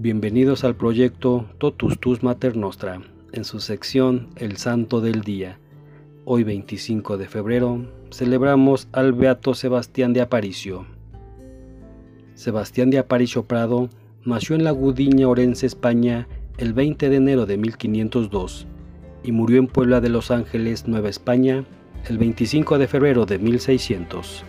Bienvenidos al proyecto Totus Tus Mater Nostra, en su sección El Santo del Día. Hoy 25 de febrero celebramos al Beato Sebastián de Aparicio. Sebastián de Aparicio Prado nació en la Gudiña Orense, España, el 20 de enero de 1502 y murió en Puebla de Los Ángeles, Nueva España, el 25 de febrero de 1600.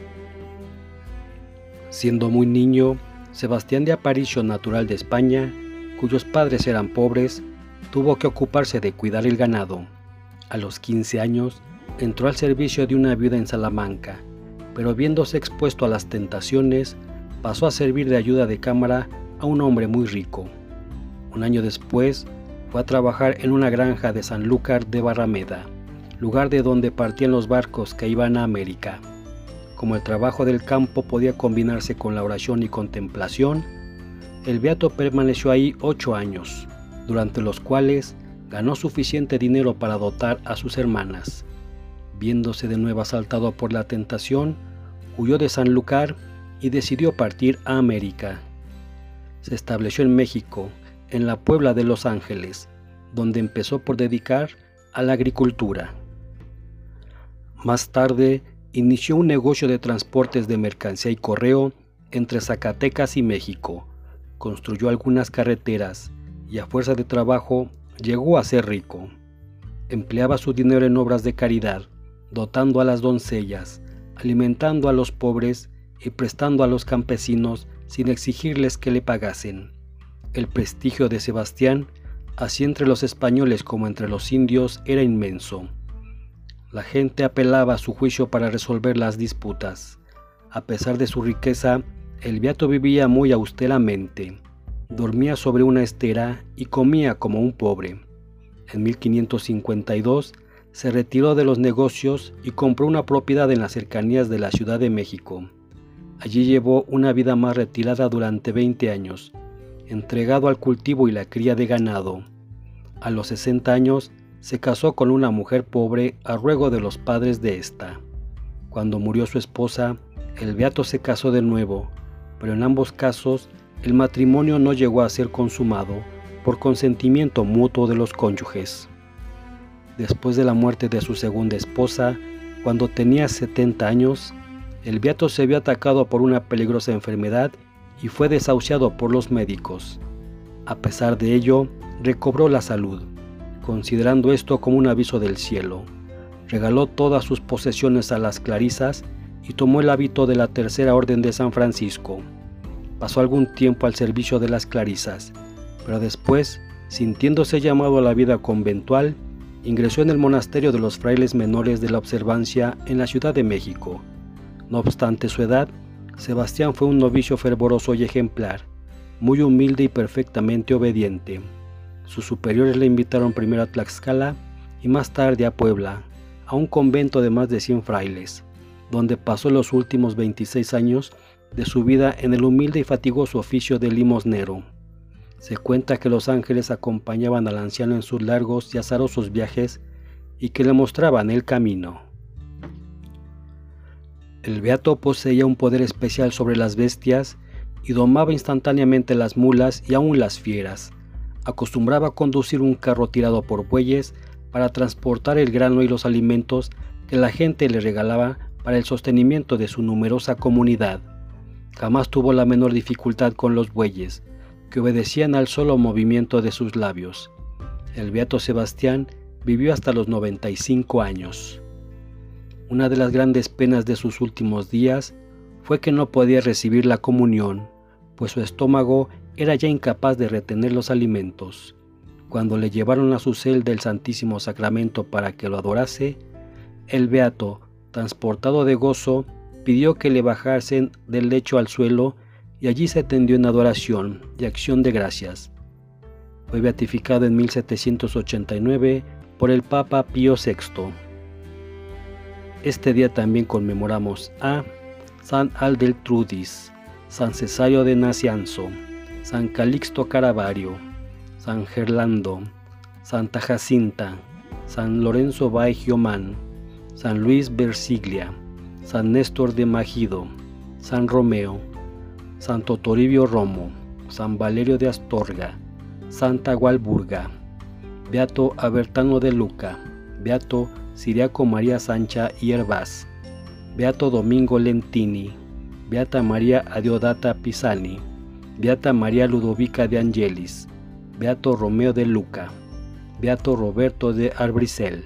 Siendo muy niño, Sebastián de Aparicio, natural de España, cuyos padres eran pobres, tuvo que ocuparse de cuidar el ganado. A los 15 años, entró al servicio de una viuda en Salamanca, pero viéndose expuesto a las tentaciones, pasó a servir de ayuda de cámara a un hombre muy rico. Un año después, fue a trabajar en una granja de Sanlúcar de Barrameda, lugar de donde partían los barcos que iban a América. Como el trabajo del campo podía combinarse con la oración y contemplación, el beato permaneció ahí ocho años, durante los cuales ganó suficiente dinero para dotar a sus hermanas. Viéndose de nuevo asaltado por la tentación, huyó de Sanlúcar y decidió partir a América. Se estableció en México, en la Puebla de Los Ángeles, donde empezó por dedicar a la agricultura. Más tarde inició un negocio de transportes de mercancía y correo entre Zacatecas y México. Construyó algunas carreteras y a fuerza de trabajo llegó a ser rico. Empleaba su dinero en obras de caridad, dotando a las doncellas, alimentando a los pobres y prestando a los campesinos sin exigirles que le pagasen. El prestigio de Sebastián, así entre los españoles como entre los indios, era inmenso. La gente apelaba a su juicio para resolver las disputas. A pesar de su riqueza, el beato vivía muy austeramente. Dormía sobre una estera y comía como un pobre. En 1552 se retiró de los negocios y compró una propiedad en las cercanías de la Ciudad de México. Allí llevó una vida más retirada durante 20 años, entregado al cultivo y la cría de ganado. A los 60 años se casó con una mujer pobre a ruego de los padres de ésta. Cuando murió su esposa, el beato se casó de nuevo, pero en ambos casos el matrimonio no llegó a ser consumado por consentimiento mutuo de los cónyuges. Después de la muerte de su segunda esposa, cuando tenía 70 años, el beato se vio atacado por una peligrosa enfermedad y fue desahuciado por los médicos. A pesar de ello, recobró la salud considerando esto como un aviso del cielo. Regaló todas sus posesiones a las clarisas y tomó el hábito de la Tercera Orden de San Francisco. Pasó algún tiempo al servicio de las clarisas, pero después, sintiéndose llamado a la vida conventual, ingresó en el monasterio de los frailes menores de la observancia en la Ciudad de México. No obstante su edad, Sebastián fue un novicio fervoroso y ejemplar, muy humilde y perfectamente obediente. Sus superiores le invitaron primero a Tlaxcala y más tarde a Puebla, a un convento de más de 100 frailes, donde pasó los últimos 26 años de su vida en el humilde y fatigoso oficio de limosnero. Se cuenta que los ángeles acompañaban al anciano en sus largos y azarosos viajes y que le mostraban el camino. El beato poseía un poder especial sobre las bestias y domaba instantáneamente las mulas y aún las fieras acostumbraba conducir un carro tirado por bueyes para transportar el grano y los alimentos que la gente le regalaba para el sostenimiento de su numerosa comunidad. Jamás tuvo la menor dificultad con los bueyes, que obedecían al solo movimiento de sus labios. El beato Sebastián vivió hasta los 95 años. Una de las grandes penas de sus últimos días fue que no podía recibir la comunión, pues su estómago era ya incapaz de retener los alimentos. Cuando le llevaron a su celda el Santísimo Sacramento para que lo adorase, el beato, transportado de gozo, pidió que le bajasen del lecho al suelo y allí se tendió en adoración y acción de gracias. Fue beatificado en 1789 por el Papa Pío VI. Este día también conmemoramos a San Aldeltrudis, San Cesario de Nacianzo, San Calixto Caravario, San Gerlando, Santa Jacinta, San Lorenzo Giomán, San Luis Bersiglia, San Néstor de Magido, San Romeo, Santo Toribio Romo, San Valerio de Astorga, Santa Gualburga, Beato Abertano de Luca, Beato Siriaco María Sancha y Herbaz, Beato Domingo Lentini, Beata María Adiodata Pisani, Beata María Ludovica de Angelis, Beato Romeo de Luca, Beato Roberto de Arbricel.